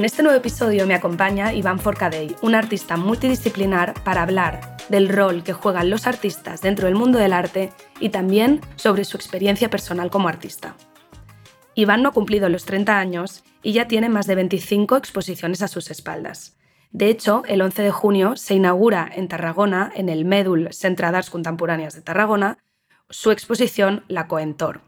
En este nuevo episodio me acompaña Iván Forcadell, un artista multidisciplinar, para hablar del rol que juegan los artistas dentro del mundo del arte y también sobre su experiencia personal como artista. Iván no ha cumplido los 30 años y ya tiene más de 25 exposiciones a sus espaldas. De hecho, el 11 de junio se inaugura en Tarragona, en el Médul Centre d'Arts Contemporáneas de Tarragona, su exposición La Coentor.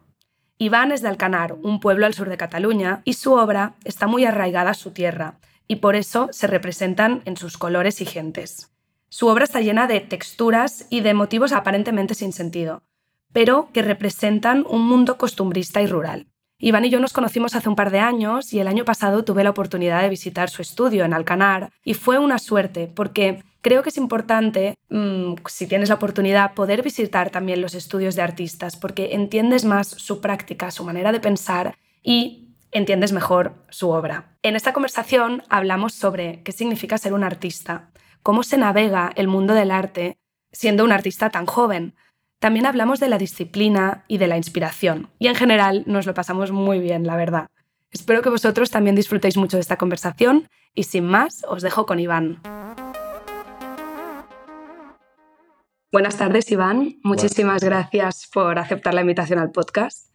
Iván es de Alcanar, un pueblo al sur de Cataluña, y su obra está muy arraigada a su tierra, y por eso se representan en sus colores y gentes. Su obra está llena de texturas y de motivos aparentemente sin sentido, pero que representan un mundo costumbrista y rural. Iván y yo nos conocimos hace un par de años y el año pasado tuve la oportunidad de visitar su estudio en Alcanar y fue una suerte porque creo que es importante, mm, si tienes la oportunidad, poder visitar también los estudios de artistas porque entiendes más su práctica, su manera de pensar y entiendes mejor su obra. En esta conversación hablamos sobre qué significa ser un artista, cómo se navega el mundo del arte siendo un artista tan joven, también hablamos de la disciplina y de la inspiración, y en general nos lo pasamos muy bien, la verdad. Espero que vosotros también disfrutéis mucho de esta conversación y sin más os dejo con Iván. Buenas tardes, Iván. Muchísimas gracias por aceptar la invitación al podcast.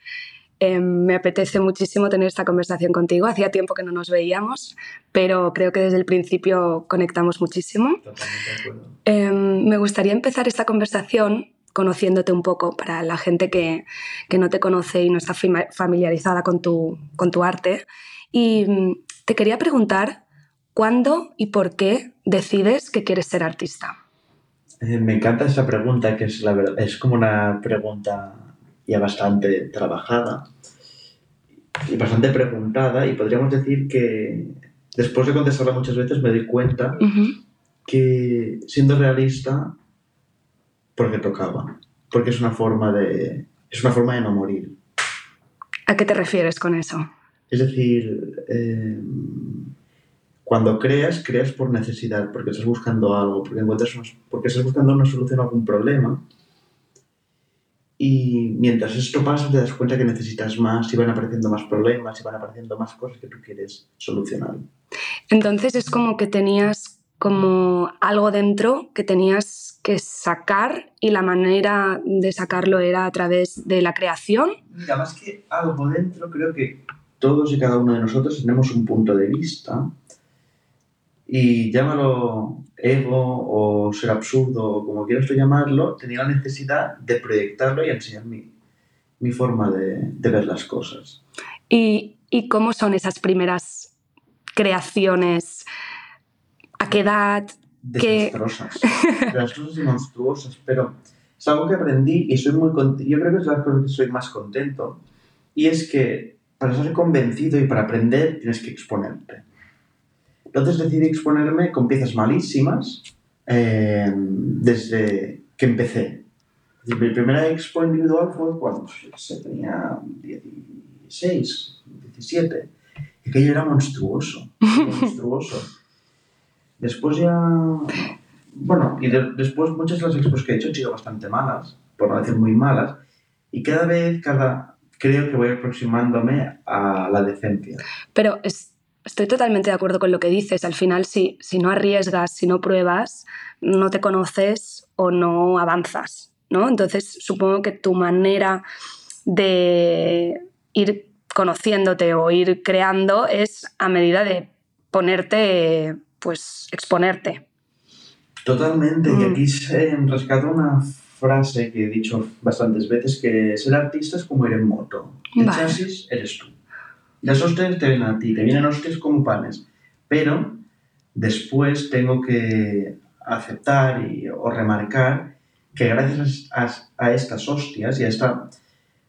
Em, me apetece muchísimo tener esta conversación contigo. Hacía tiempo que no nos veíamos, pero creo que desde el principio conectamos muchísimo. Em, me gustaría empezar esta conversación conociéndote un poco para la gente que, no te conoce y no está familiarizada con tu, con tu arte. Y mm, te quería preguntar, ¿cuándo y por qué decides que quieres ser artista? Eh, me encanta esa pregunta, que es, la verdad, es como una pregunta ya bastante trabajada y bastante preguntada y podríamos decir que después de contestarla muchas veces me doy cuenta que siendo realista porque tocaba, porque es una forma de, es una forma de no morir. ¿A qué te refieres con eso? Es decir, eh, cuando creas, creas por necesidad, porque estás buscando algo, porque, encuentras porque estás buscando una solución a algún problema. Y mientras esto pasa, te das cuenta que necesitas más y van apareciendo más problemas y van apareciendo más cosas que tú quieres solucionar. Entonces es como que tenías como algo dentro que tenías que sacar y la manera de sacarlo era a través de la creación. Mira, más que algo dentro, creo que todos y cada uno de nosotros tenemos un punto de vista y llámalo ego o ser absurdo o como quieras tú llamarlo, tenía la necesidad de proyectarlo y enseñar mi, mi forma de, de, ver las cosas. ¿Y, ¿Y cómo son esas primeras creaciones? ¿A qué edad? Desastrosas. Desastrosas y monstruosas, pero es algo que aprendí y soy muy yo creo que es la cosa que soy más contento y es que para ser convencido y para aprender tienes que exponerte. Entonces decidí exponerme con piezas malísimas eh, desde que empecé. Mi primera expo individual fue cuando se tenía 16, 17. Y aquello era monstruoso, monstruoso. Después ya... Bueno, y después muchas de las expos que he hecho han sido bastante malas, por no decir muy malas, y cada vez, cada... Creo que voy aproximándome a la decencia. Pero estoy totalmente de acuerdo con lo que dices. Al final, si, si no arriesgas, si no pruebas, no te conoces o no avanzas, ¿no? Entonces, supongo que tu manera de ir conociéndote o ir creando es a medida de ponerte pues exponerte. Totalmente, y mm. aquí se rescata una frase que he dicho bastantes veces, que ser artista es como ir en moto. El chasis eres tú. Las hostias te vienen a ti, te vienen hostias como panes. Pero después tengo que aceptar y, o remarcar que gracias a, a, estas hostias y a esta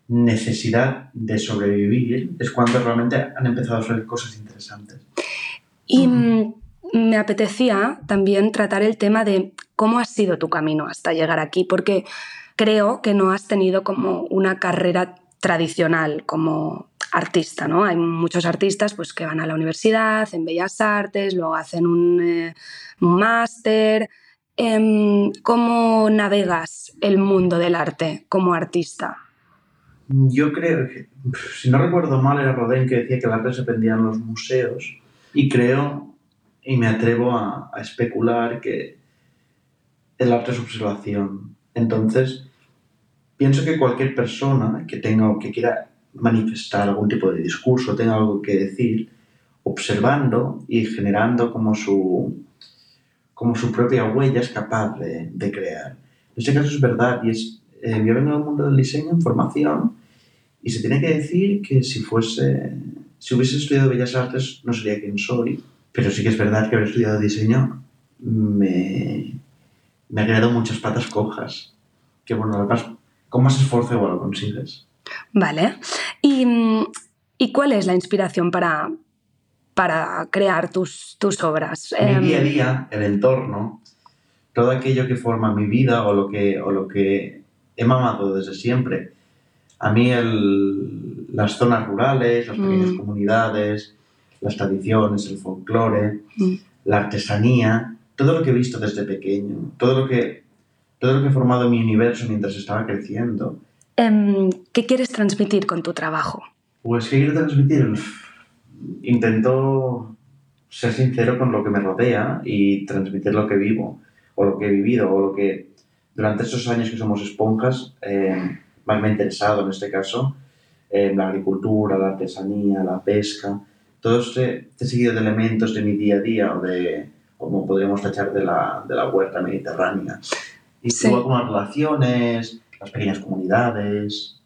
necesidad de sobrevivir es cuando realmente han empezado a hacer cosas interesantes. Y mm, me apetecía también tratar el tema de cómo ha sido tu camino hasta llegar aquí, porque creo que no has tenido como una carrera tradicional como artista, ¿no? Hay muchos artistas pues, que van a la universidad, en Bellas Artes, luego hacen un, eh, máster. Em, ¿Cómo navegas el mundo del arte como artista? Yo creo que, si no recuerdo mal, era Rodin que decía que el arte se pendía en los museos y creo y me atrevo a, a especular que el arte es observación. Entonces, pienso que cualquier persona que tenga o que quiera manifestar algún tipo de discurso, tenga algo que decir, observando y generando como su, como su propia huella es capaz de, crear. En este caso es verdad y es, eh, yo vengo del mundo del diseño en formación y se tiene que decir que si fuese, si hubiese estudiado Bellas Artes no sería quien soy, pero sí que es verdad que haber estudiado diseño me, me ha creado muchas patas cojas, que bueno, además con más esfuerzo igual lo consigues. Vale. ¿Y, ¿Y, cuál es la inspiración para, para crear tus, tus obras? Mi em, día a día, el entorno, todo aquello que forma mi vida o lo que, o lo que he mamado desde siempre. A mí el, las zonas rurales, las pequeñas mm. comunidades, las tradiciones, el folclore, mm. la artesanía, todo lo que he visto desde pequeño, todo lo que, todo lo que he formado en mi universo mientras estaba creciendo. Em, ¿Qué quieres transmitir con tu trabajo? Pues, ¿qué quiero transmitir? Intento ser sincero con lo que me rodea y transmitir lo que vivo, o lo que he vivido, o lo que durante esos años que somos esponjas eh, más me ha interesado en este caso, eh, la agricultura, la artesanía, la pesca, todo este, este seguido de elementos de mi día a día o de, como podríamos tachar de la, de la huerta mediterránea. Y sí. con las relaciones, las pequeñas comunidades,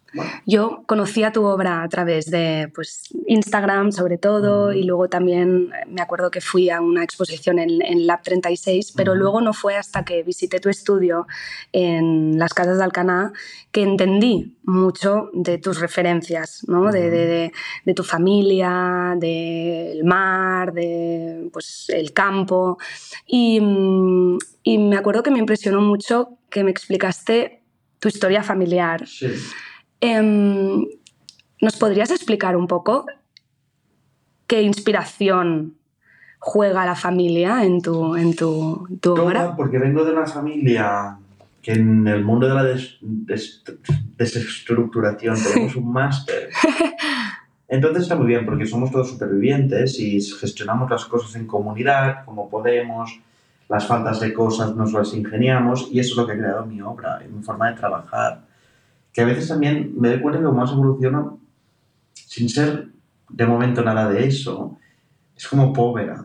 yo conocía tu obra a través de pues, Instagram, sobre todo, y luego también eh, me acuerdo que fui a una exposición en, en Lab 36, pero luego no fue hasta que visité tu estudio en las Casas de Alcaná que entendí mucho de tus referencias, ¿no? de, de, de, tu familia, del mar, de pues, el campo. Y, mm, y me acuerdo que me impresionó mucho que me explicaste tu historia familiar. Sí. Em, ¿Nos podrías explicar un poco qué inspiración juega la familia en tu, en tu, tu obra? Porque vengo de una familia que en el mundo de la des, des, desestructuración tenemos un máster. Entonces está muy bien porque somos todos supervivientes y gestionamos las cosas en comunidad como podemos, las faltas de cosas nos las ingeniamos y eso es lo que ha creado mi obra, mi forma de trabajar que a veces también me doy cuenta que como más evoluciono, sin ser de momento nada de eso, es como povera.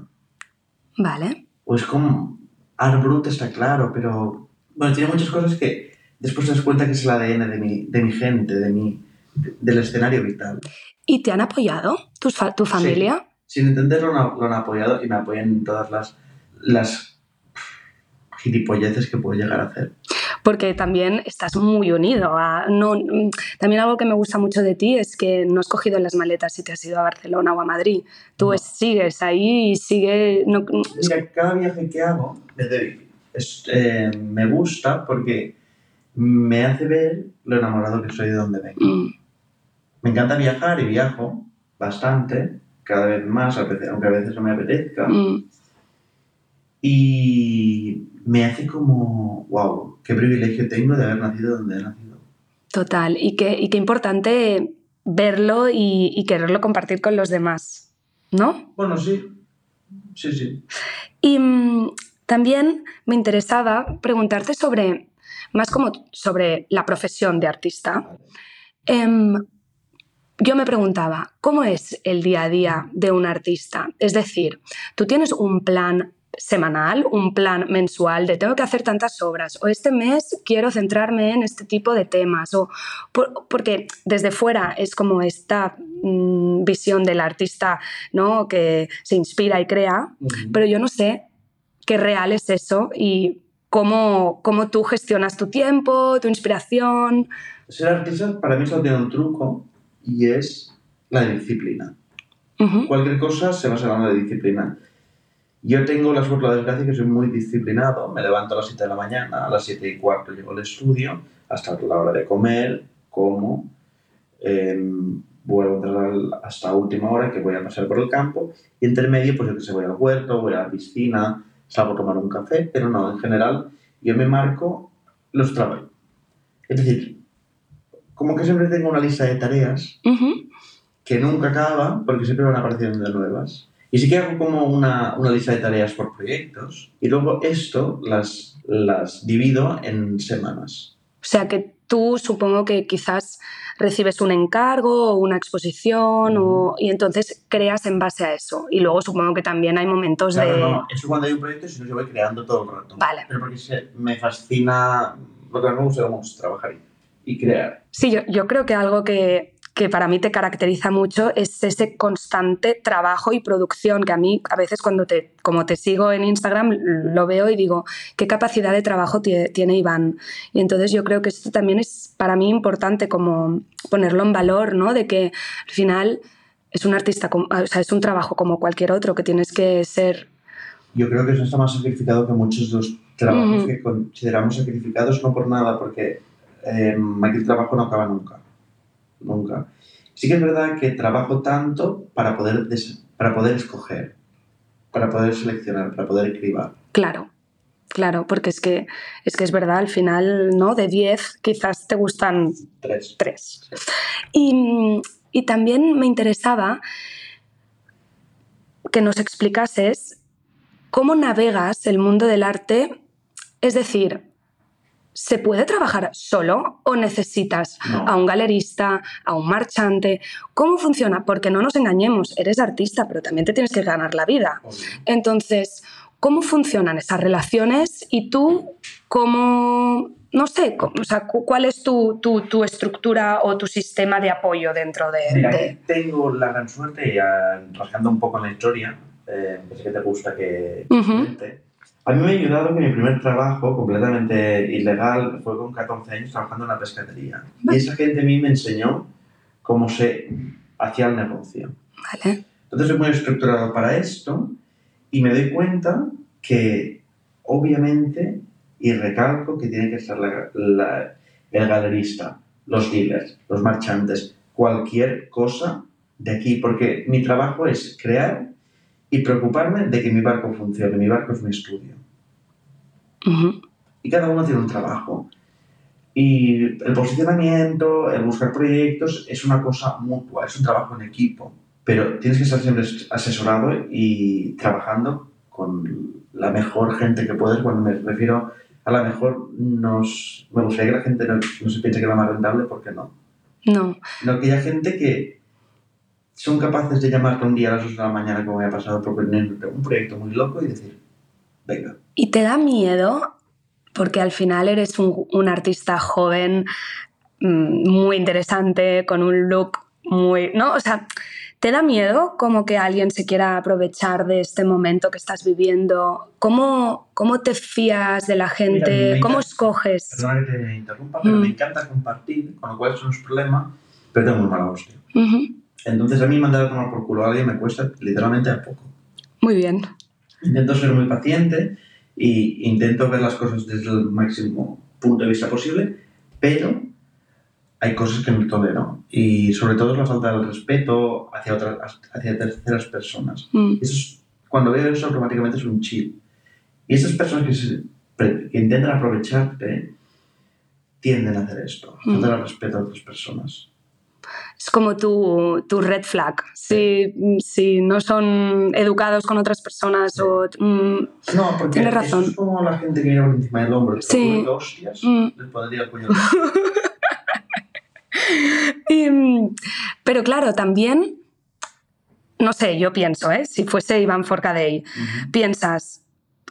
Vale. O es como Art Brut está claro, pero bueno, tiene muchas cosas que después te das cuenta que es el ADN de mi, de mi gente, de mi, del escenario vital. ¿Y te han apoyado tu, tu familia? Sí. Sin entenderlo lo han apoyado y me apoyan en todas las, las gilipolleces que puedo llegar a hacer porque también estás muy unido. A, no, también algo que me gusta mucho de ti es que no has cogido las maletas y te has ido a Barcelona o a Madrid. Tú no. sigues ahí y sigue... No, Mira, cada viaje que hago me, es, eh, me gusta porque me hace ver lo enamorado que soy de donde vengo. Mm. Me encanta viajar y viajo bastante, cada vez más, aunque a veces no me apetezca. Mm. Y me hace como, wow, qué privilegio tengo de haber nacido donde he nacido. Total, y qué, y qué importante verlo y, y, quererlo compartir con los demás, ¿no? Bueno, sí, sí, sí. Y mmm, también me interesaba preguntarte sobre, más como sobre la profesión de artista. Eh, yo me preguntaba, ¿cómo es el día a día de un artista? Es decir, tú tienes un plan semanal, un plan mensual de tengo que hacer tantas obras o este mes quiero centrarme en este tipo de temas o por, porque desde fuera es como esta mmm, visión del artista ¿no? que se inspira y crea, uh -huh. pero yo no sé qué real es eso y cómo, cómo tú gestionas tu tiempo, tu inspiración. Ser artista para mí solo tiene un truco y es la disciplina. Cualquier cosa se basa en la disciplina. Yo tengo la suerte, la desgracia, que soy muy disciplinado. Me levanto a las 7 de la mañana, a las 7 y cuarto llego al estudio, hasta la hora de comer, como, em, vuelvo a entrar hasta última hora que voy a pasar por el campo y entre medio pues yo que sé, voy al huerto, voy a la piscina, salgo a tomar un café, pero no, en general yo me marco los trabajos. Es decir, como que siempre tengo una lista de tareas que nunca acaba porque siempre van apareciendo nuevas. Y sí que hago como una, una, lista de tareas por proyectos y luego esto las, las divido en semanas. O sea que tú supongo que quizás recibes un encargo o una exposición o, y entonces creas en base a eso. Y luego supongo que también hay momentos claro, de... No, eso cuando hay un proyecto, si no, yo voy creando todo el rato. Vale. Pero porque me fascina, lo que me gusta es trabajar y crear. Sí, yo, yo creo que algo que que para mí te caracteriza mucho es ese constante trabajo y producción que a mí a veces cuando te, como te sigo en Instagram lo veo y digo, qué capacidad de trabajo tiene Iván. Y entonces yo creo que esto también es para mí importante como ponerlo en valor, ¿no? De que al final es un artista, o sea, es un trabajo como cualquier otro, que tienes que ser... Yo creo que eso está más sacrificado que muchos de los trabajos que consideramos sacrificados, no por nada, porque eh, aquí el trabajo no acaba nunca nunca. Sí que es verdad que trabajo tanto para poder, para poder escoger, para poder seleccionar, para poder escribir. Claro, claro, porque es que es, que es verdad, al final, ¿no? De 10 quizás te gustan 3. Tres. Y, y también me interesaba que nos explicases cómo navegas el mundo del arte, es decir, ¿Se puede trabajar solo o necesitas a un galerista, a un marchante? ¿Cómo funciona? Porque no nos engañemos, eres artista, pero también te tienes que ganar la vida. Entonces, ¿cómo funcionan esas relaciones y tú cómo, no sé, o sea, cuál es tu, tu, tu, estructura o tu sistema de apoyo dentro de... Mira, tengo la gran suerte, ya rascando un poco en la historia, eh, que sé que te gusta que, a mí me ha ayudado que mi primer trabajo, completamente ilegal, fue con 14 años trabajando en la pescadería. Y esa gente a mí me enseñó cómo se hacía el negocio. Vale. Entonces soy muy estructurado para esto y me doy cuenta que, obviamente, y recalco que tiene que ser el galerista, los dealers, los marchantes, cualquier cosa de aquí, porque mi trabajo es crear y preocuparme de que mi barco funcione. Mi barco es mi estudio. Y cada uno tiene un trabajo. Y el posicionamiento, el buscar proyectos es una cosa mutua, es un trabajo en equipo. Pero tienes que estar siempre asesorado y trabajando con la mejor gente que puedes. Cuando me refiero a la mejor, nos, me gustaría que la gente no, se piense que es la más rentable, porque no. No. No, que haya gente que son capaces de llamarte un día a las 8 de la mañana, como me ha pasado, proponiéndote un proyecto muy loco y decir, venga. ¿Y te da miedo? Porque al final eres un, un artista joven, mm, muy interesante, con un look muy... ¿No? O sea, ¿te da miedo como que alguien se quiera aprovechar de este momento que estás viviendo? ¿Cómo, cómo te fías de la gente? ¿Cómo escoges? Perdona que te interrumpa, pero me mm. encanta compartir, con lo cual eso no es problema, pero tengo muy mala hostia. Entonces a mí mandar a tomar por culo a alguien me cuesta literalmente a poco. Muy bien. Intento ser muy paciente e intento ver las cosas desde el máximo punto de vista posible, pero hay cosas que no tolero y sobre todo es la falta de respeto hacia, otras, hacia terceras personas. Mm. Eso cuando veo eso automáticamente es un chill. Y esas personas que, que intentan aprovecharte tienden a hacer esto, mm. falta de respeto a otras personas es como tu, tu red flag. Si, si, no son educados con otras personas o... Mm, no, porque tienes razón. es como la gente que viene por encima del hombro. Sí. hostias, mm. les pondría el puño. Mm, pero claro, también... No sé, yo pienso, ¿eh? si fuese Iván Forcadell, piensas,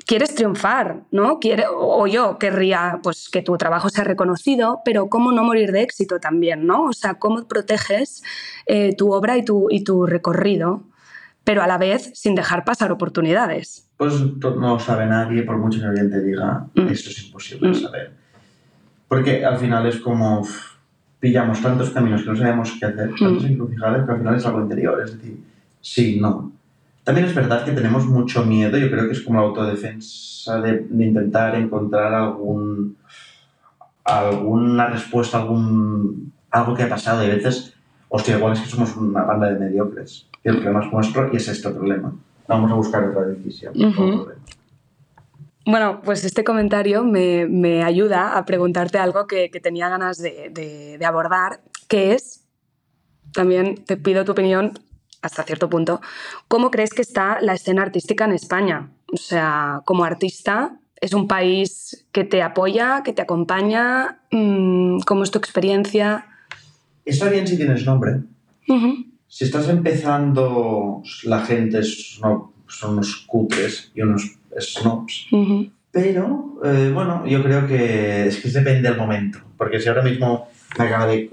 quieres triunfar, ¿no? Quiere, o yo querría pues, que tu trabajo sea reconocido, pero cómo no morir de éxito también, ¿no? O sea, cómo proteges eh, tu obra y tu, y tu recorrido, pero a la vez sin dejar pasar oportunidades. Pues no sabe nadie, por mucho que alguien te diga, Mm. esto es imposible Mm. de saber. Porque al final es como pillamos tantos caminos que no sabemos qué hacer, tantas Mm. encrucijadas, que al final es algo interior. Es decir, sí, no. También es verdad que tenemos mucho miedo, yo creo que es como la autodefensa de, de intentar encontrar algún, alguna respuesta, algún, algo que ha pasado. Y a veces, hostia, igual es que somos una banda de mediocres. Y el problema es nuestro y es este problema. Vamos a buscar otra decisión. Bueno, pues este comentario me, me ayuda a preguntarte algo que, que tenía ganas de, de- de abordar, que es, también te pido tu opinión hasta cierto punto, ¿cómo crees que está la escena artística en España? O sea, como artista, ¿es un país que te apoya, que te acompaña? Mm, ¿Cómo es tu experiencia? Está bien si tienes nombre. Si estás empezando, la gente es- no- son unos cutres y unos snobs. Pero, eh, bueno, yo creo que es que depende del momento. Porque si ahora mismo me acaba de.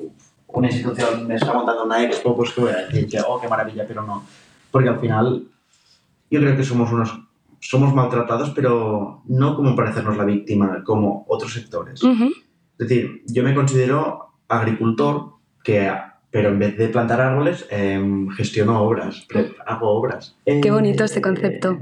Una institución me está montando una expo, pues que voy a decir que, oh, qué maravilla, pero no. Porque al final, yo creo que somos unos. Somos maltratados, pero no como parecernos la víctima, como otros sectores. ujú. Es decir, yo me considero agricultor, que, pero en vez de plantar árboles, em, gestiono obras, pre- hago obras. Qué bonito este Eh, concepto.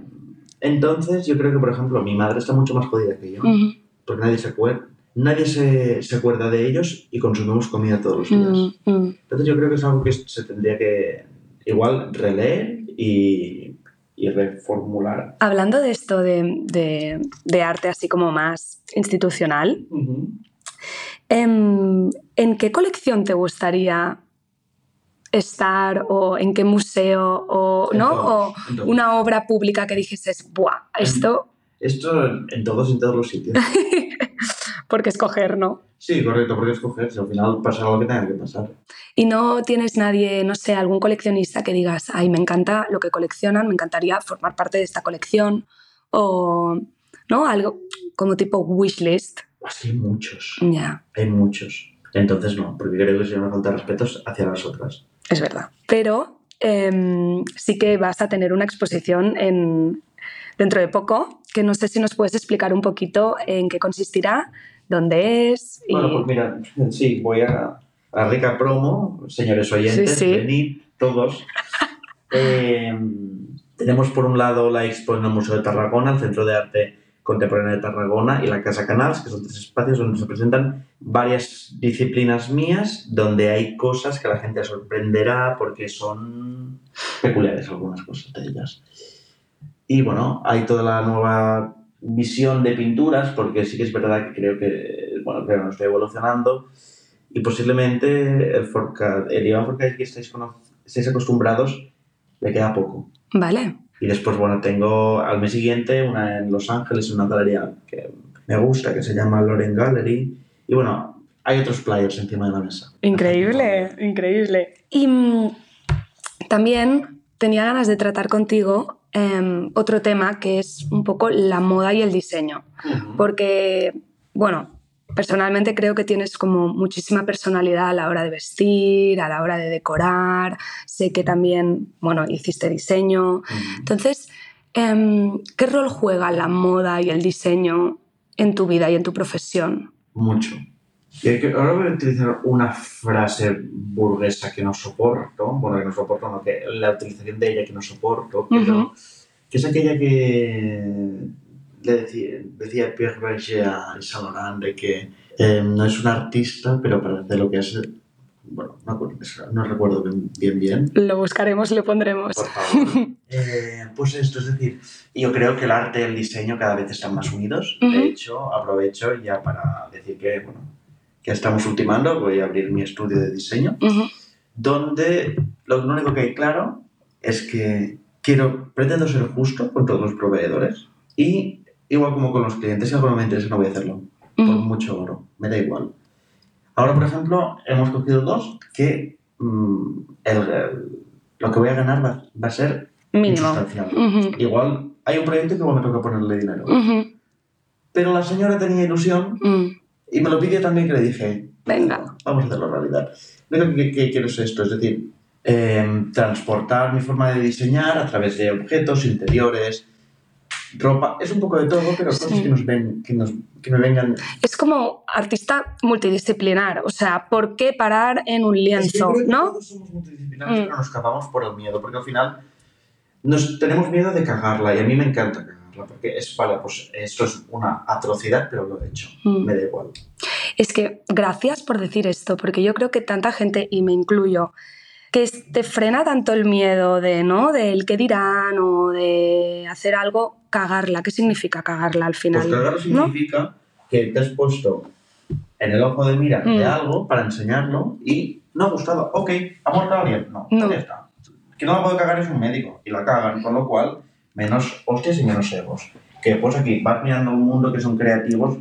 Entonces, yo creo que, por ejemplo, mi madre está mucho más jodida que yo, Ujú, porque nadie se acuerda. Nadie se, se acuerda de ellos y consumimos comida todos los días. mm, mm. Entonces, yo creo que es algo que se tendría que igual releer y, y reformular. Hablando de esto de, de- de arte así como más institucional, ¿en, en qué colección te gustaría estar o en qué museo o, En ¿no? todos, o una obra pública que dijeses, ¡buah! Esto, Esto en todos y en todos los sitios. porque escoger, ¿no? Sí, correcto, porque escoger, si al final pasará lo que tenga que pasar. Y no tienes nadie, no sé, algún coleccionista que digas, ay, me encanta lo que coleccionan, me encantaría formar parte de esta colección o, ¿no? Algo como tipo wishlist. Así hay muchos, Ya, hay muchos. Entonces no, porque creo que sería una falta de respeto hacia las otras. es verdad. Pero em, sí que vas a tener una exposición en, dentro de poco, que no sé si nos puedes explicar un poquito en qué consistirá, dónde es. Y... Bueno, pues mira, sí, voy a, a rica promo, señores oyentes, Sí, sí. venid todos. Eh, tenemos por un lado la expo en el Museo de Tarragona, el Centro de Arte Contemporáneo de Tarragona y la Casa Canals, que son tres espacios donde se presentan varias disciplinas mías, donde hay cosas que a la gente sorprenderá porque son peculiares algunas cosas de ellas. Y bueno, hay toda la nueva visión de pinturas, porque sí que es verdad que creo que, bueno, creo que no estoy evolucionando y posiblemente el, Forca, el Iván Forcade que estáis, estáis acostumbrados le queda poco. Vale, Y después, bueno, tengo al mes siguiente una en Los Ángeles, una galería que me gusta, que se llama Loren Gallery. Y bueno, hay otros players encima de la mesa. increíble, increíble. Y mm, también tenía ganas de tratar contigo em, otro tema que es un poco la moda y el diseño. Porque, bueno, personalmente creo que tienes como muchísima personalidad a la hora de vestir, a la hora de decorar, sé que también, bueno, hiciste diseño. Entonces, em, ¿qué rol juega la moda y el diseño en tu vida y en tu profesión? Mucho. Ahora voy a utilizar una frase burguesa que no soporto, bueno, que no soporto, no, que la utilización de ella que no soporto, pero Ujú. que es aquella que le decía, decía Pierre Berger a Saint Laurent de que eh, no es un artista, pero parece lo que es, bueno, no, no recuerdo bien bien, bien Lo buscaremos y lo pondremos. por favor. Eh, pues esto, es decir, yo creo que el arte y el diseño cada vez están más unidos. Ujú. De hecho, aprovecho ya para decir que, bueno, que estamos ultimando, voy a abrir mi estudio de diseño, Ujú, donde lo único que hay claro es que quiero, pretendo ser justo con todos los proveedores y igual como con los clientes, si algo no me interesa no voy a hacerlo, por ujú. mucho oro, me da igual. Ahora, por ejemplo, hemos cogido dos que mm, el- el- lo que voy a ganar va, va a ser Mínimo. insustancial. Ujú, Igual hay un proyecto que igual me toca ponerle dinero. Pero la señora tenía ilusión mm. Y me lo pidió también que le dije, Venga. vamos a hacerlo realidad. Lo que, que quiero es esto, es decir, eh, transportar mi forma de diseñar a través de objetos, interiores, ropa, es un poco de todo, pero cosas Sí. que, nos ven, que, nos, que me vengan... Es como artista multidisciplinar, o sea, ¿por qué parar en un lienzo, que no? Todos somos multidisciplinares, Mm. pero nos escapamos por el miedo, porque al final nos tenemos miedo de cagarla y a mí me encanta cagarla, porque es, vale, pues esto es una atrocidad, pero lo he hecho, Mm. me da igual. Es que gracias por decir esto, porque yo creo que tanta gente, y me incluyo, que te frena tanto el miedo de, ¿no? Del qué dirán o de hacer algo, cagarla. ¿Qué significa cagarla al final? Pues cagarlo ¿no? significa que te has puesto en el ojo de mira Mm. de algo para enseñarlo y no ha gustado. Ok, ¿ha muerto alguien? No, No. ya está. Que no la puede cagar es un médico y la cagan, con lo cual, menos hostias y menos egos. Que pues aquí vas mirando un mundo que son creativos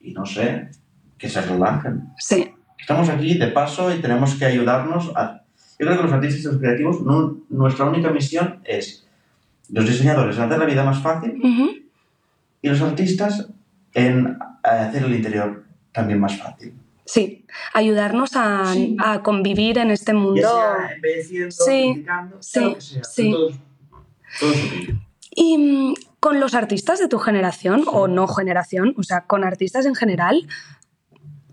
y no sé, que se relajen. Sí, Estamos aquí de paso y tenemos que ayudarnos a... Yo creo que los artistas y los creativos, no- nuestra única misión es los diseñadores en hacer la vida más fácil Ujú. y los artistas en eh, hacer el interior también más fácil. sí. Ayudarnos a, Sí. a convivir en este mundo. Ya sea Sí, criticando, sí, sea lo que sea. sí. Todos, opinión. Y mm, con los artistas de tu generación o no generación, o sea, con artistas en general,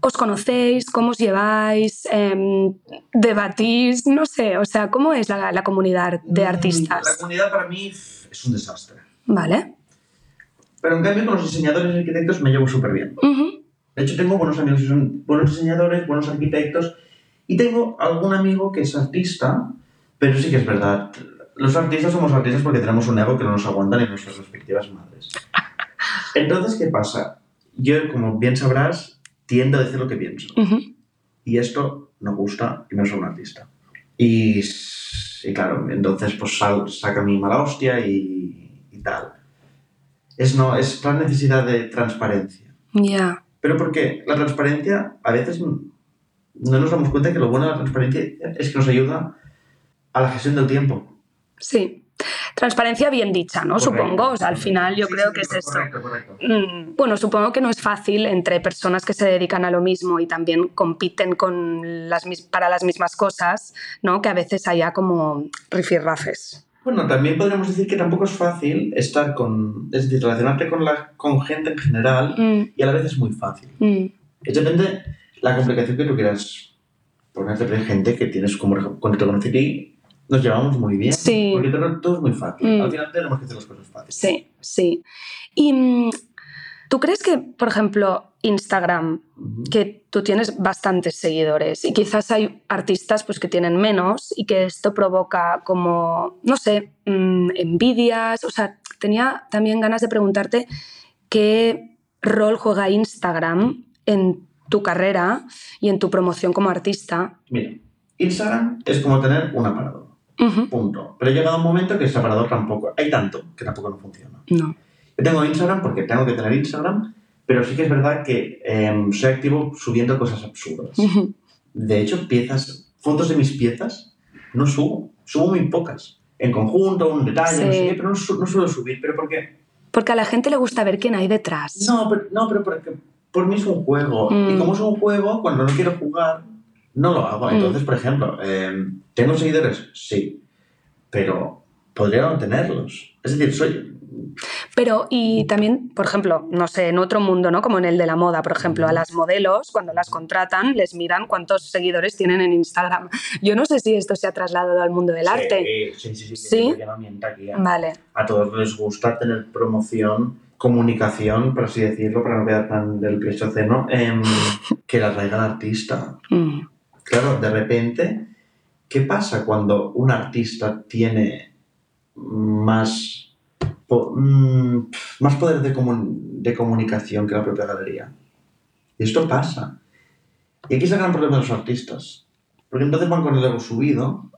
¿os conocéis? ¿Cómo os lleváis? Em, ¿Debatís? No sé, o sea, ¿cómo es la, la comunidad de Mm, La artistas? comunidad para mí es un desastre. Vale. Pero en cambio con los diseñadores y arquitectos me llevo súper bien. Ujú. De hecho tengo buenos amigos que son buenos diseñadores, buenos arquitectos y tengo algún amigo que es artista, pero sí que es verdad. Los artistas somos artistas porque tenemos un ego que no nos aguanta ni nuestras respectivas madres. Entonces, ¿qué pasa? Yo, como bien sabrás, tiendo a decir lo que pienso. Y esto no gusta y no soy un artista. Y, y claro, entonces pues sal- saca mi mala hostia y, y tal. Es, no, es la necesidad de transparencia. Ya. Pero porque la transparencia, a veces n- no nos damos cuenta que lo bueno de la transparencia es que nos ayuda a la gestión del tiempo. Sí. Transparencia bien dicha, ¿no? Correcto. Supongo. O sea, al final yo Sí, creo sí, que es esto. correcto, correcto. Mm, Bueno, supongo que no es fácil entre personas que se dedican a lo mismo y también compiten con las, para las mismas cosas, ¿no? Que a veces haya como rifirrafes. Bueno, también podríamos decir que tampoco es fácil estar con, es decir, relacionarte con, la, con gente en general Mm, y a la vez es muy fácil. mm, Es depende la complicación que tú quieras ponerte, hay gente que tienes como cuando te conocí nos llevamos muy bien. Sí. Porque todo, es muy fácil. Mm. Al final tenemos que hacer las cosas fáciles. sí, sí. Y mm, tú crees que, por ejemplo, Instagram, que tú tienes bastantes seguidores y quizás hay artistas pues, que tienen menos y que esto provoca como, no sé, mm, envidias. O sea, tenía también ganas de preguntarte qué rol juega Instagram en tu carrera y en tu promoción como artista. Mira, Instagram es como tener un aparador. Ujú. Punto. Pero ha llegado un momento que ese aparador tampoco, hay tanto que tampoco no funciona. No. Yo tengo Instagram porque tengo que tener Instagram, pero sí que es verdad que em, soy activo subiendo cosas absurdas. Ujú. De hecho, piezas, fotos de mis piezas, no subo. Subo muy pocas. En conjunto, un detalle, no Sí. sé qué, pero no, su- no suelo subir. ¿Pero por qué? Porque a la gente le gusta ver quién hay detrás. No, pero, no, pero porque por mí es un juego. Mm. Y como es un juego, cuando no quiero jugar, no lo hago. Mm. Entonces, por ejemplo, em, ¿tengo seguidores? Sí. Pero podría no tenerlos. Es decir, soy... Pero, y también, por ejemplo, no sé, en otro mundo, ¿no? Como en el de la moda, por ejemplo, a las modelos, cuando las contratan, les miran cuántos seguidores tienen en Instagram. Yo no sé si esto se ha trasladado al mundo del arte. Sí, sí, sí. sí, ¿eh? Vale. A todos les gusta tener promoción, comunicación, por así decirlo, para no quedar tan del pleistoceno, em, que la traiga el artista. Mm, Claro, de repente, ¿qué pasa cuando un artista tiene más, po- mm, más poder de, comun- de comunicación que la propia galería? Y esto pasa. Y aquí es el gran problema de los artistas. Porque entonces van con el ego subido,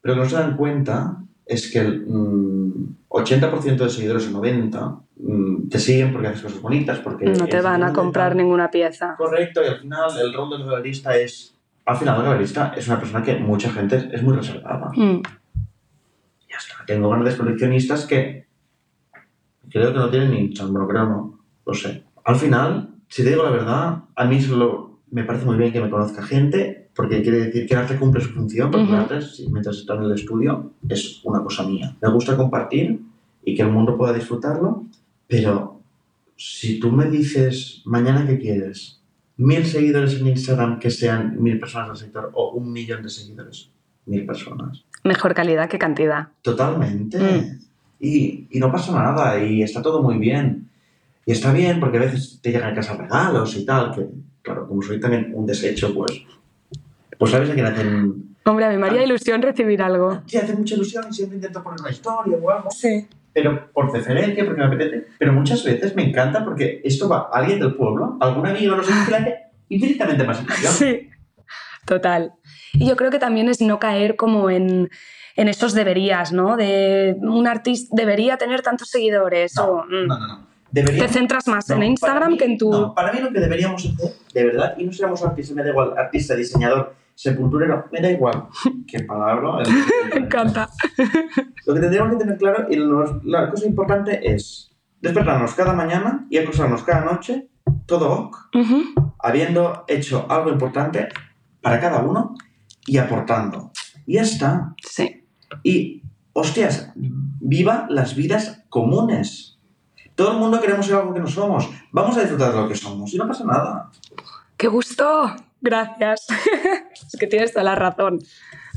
pero lo que no se dan cuenta es que el mm, 80% de seguidores o 90% mm, te siguen porque haces cosas bonitas, porque... No te van a comprar ninguna pieza. Correcto, y al final el rol del galerista es. Al final, el galerista es una persona que mucha gente es, muy reservada. Mm, Ya está. Tengo grandes coleccionistas que. Creo que no tienen ni no. Lo sé. Al final, si te digo la verdad, a mí solo me parece muy bien que me conozca gente, porque quiere decir que el arte cumple su función, porque el Ujú. arte, si- mientras está en el estudio, es una cosa mía. Me gusta compartir y que el mundo pueda disfrutarlo, pero si tú me dices mañana que quieres mil seguidores en Instagram que sean mil personas del sector o un millón de seguidores, mil personas. Mejor calidad que cantidad. Totalmente. Mm. Y, y no pasa nada y está todo muy bien. Y está bien porque a veces te llegan a casa regalos y tal, que claro, como soy también un desecho, pues, pues sabes a quién hacen... Hombre, a mí me haría ilusión recibir algo. Sí, hace mucha ilusión y siempre intento poner una historia o algo. Sí. Pero por preferencia, porque me apetece. Pero muchas veces me encanta porque esto va a alguien del pueblo, algún amigo, no sé qué, hace infinitamente más ilusión. Sí, total. Y yo creo que también es no caer como en, en esos deberías, ¿no? De un artista debería tener tantos seguidores No, o... mm, no, no. no. Debería- Te centras más no, en Instagram mí- que en tu... no, para mí lo que deberíamos hacer, de verdad, y no seamos artistas, me da igual, artista, diseñador, sepulturero, me da igual. ¿Qué palabra? Me encanta. Lo que tendríamos que tener claro, y la cosa importante es despertarnos cada mañana y acostarnos cada noche, todo ok, habiendo hecho algo importante para cada uno y aportando. Y ya está. Sí. Y, hostias, viva las vidas comunes. Todo el mundo queremos ser algo que no somos. Vamos a disfrutar de lo que somos y no pasa nada. ¡Qué gusto! Gracias. es que tienes toda la razón.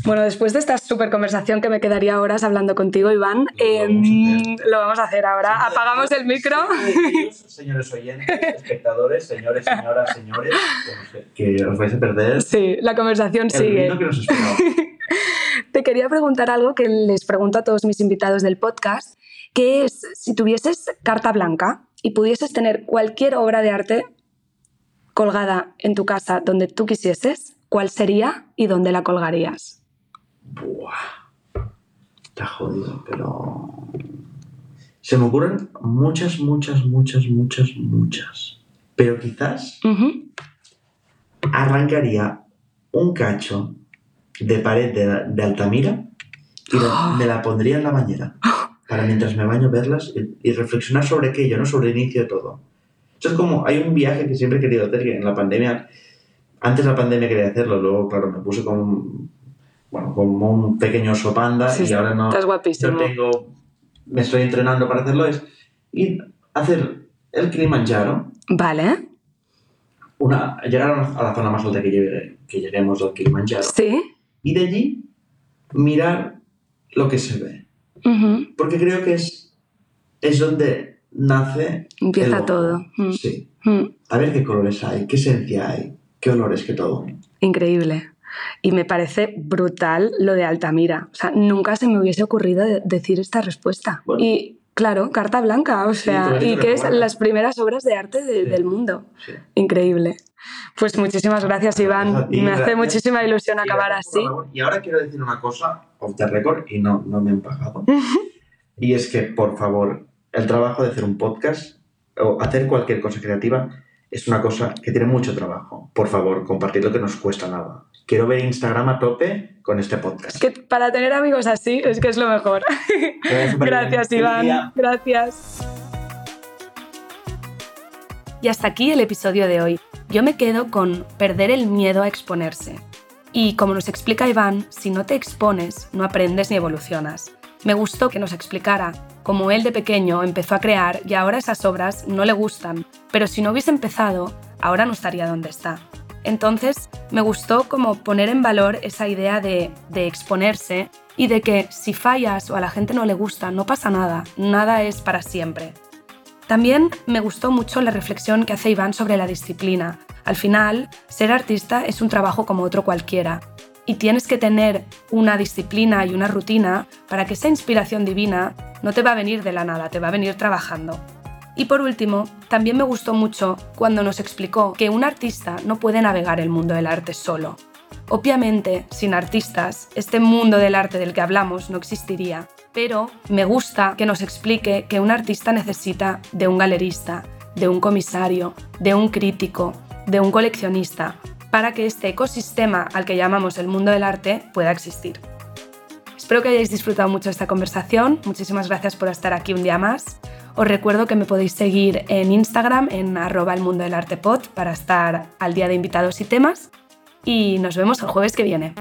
Bueno, después de esta super conversación que me quedaría horas hablando contigo, Iván, Lo vamos a em, lo vamos a hacer ahora. Apagamos el micro. Señores oyentes, espectadores, señores, señoras, señores, que os vais a perder Sí, la conversación el sigue. que nos. Te quería preguntar algo que les pregunto a todos mis invitados del podcast, que es, si tuvieses carta blanca y pudieses tener cualquier obra de arte colgada en tu casa donde tú quisieses, ¿cuál sería y dónde la colgarías? Buah. Está jodido, pero. Se me ocurren muchas, muchas, muchas, muchas, muchas. Pero quizás Ujú. arrancaría un cacho de pared de, de Altamira y la- me la pondría en la bañera para mientras me baño verlas y, y reflexionar sobre aquello, ¿no? Sobre el inicio de todo. Eso es como, hay un viaje que siempre he querido hacer, que en la pandemia, antes de la pandemia quería hacerlo, luego, claro, me puse como, bueno, como un pequeño oso panda Sí, y ahora no, Estás no guapísimo. tengo, me estoy entrenando para hacerlo, es ir a hacer el Kilimanjaro, Vale. una, llegar a la- zona más alta que, llegue- que lleguemos del Kilimanjaro Sí. y de allí mirar lo que se ve. Porque creo que es, es donde nace Empieza todo. Mm. Sí. Mm. A ver qué colores hay, qué esencia hay, qué olores, qué todo. Increíble. Y me parece brutal lo de Altamira. O sea, nunca se me hubiese ocurrido de- decir esta respuesta. Bueno. Y claro, carta blanca, o sea, y que es las primeras obras de arte de- Sí. del mundo. Sí. Increíble. Pues muchísimas gracias, Iván. Gracias a ti, me hace muchísima ilusión Y acabar así. Y ahora quiero decir una cosa off the record y no, no me han pagado. y es que, por favor, el trabajo de hacer un podcast o hacer cualquier cosa creativa es una cosa que tiene mucho trabajo. Por favor, compartidlo que no os cuesta nada. Quiero ver Instagram a tope con este podcast. Es que para tener amigos así es que es lo mejor. Que bien. Gracias, Iván. Gracias. Y hasta aquí el episodio de hoy. Yo me quedo con perder el miedo a exponerse. Y como nos explica Iván, si no te expones, no aprendes ni evolucionas. Me gustó que nos explicara cómo él de pequeño empezó a crear y ahora esas obras no le gustan, pero si no hubiese empezado, ahora no estaría donde está. Entonces, me gustó como poner en valor esa idea de, de exponerse y de que si fallas o a la gente no le gusta, no pasa nada, nada es para siempre. También me gustó mucho la reflexión que hace Iván sobre la disciplina. Al final, ser artista es un trabajo como otro cualquiera. Y tienes que tener una disciplina y una rutina para que esa inspiración divina no te va a venir de la nada, te va a venir trabajando. Y por último, también me gustó mucho cuando nos explicó que un artista no puede navegar el mundo del arte solo. Obviamente, sin artistas, este mundo del arte del que hablamos no existiría, pero me gusta que nos explique que un artista necesita de un galerista, de un comisario, de un crítico, de un coleccionista, para que este ecosistema al que llamamos el mundo del arte pueda existir. Espero que hayáis disfrutado mucho esta conversación. Muchísimas gracias por estar aquí un día más. Os recuerdo que me podéis seguir en Instagram en arroba el mundo del para estar al día de invitados y temas. Y nos vemos el jueves que viene.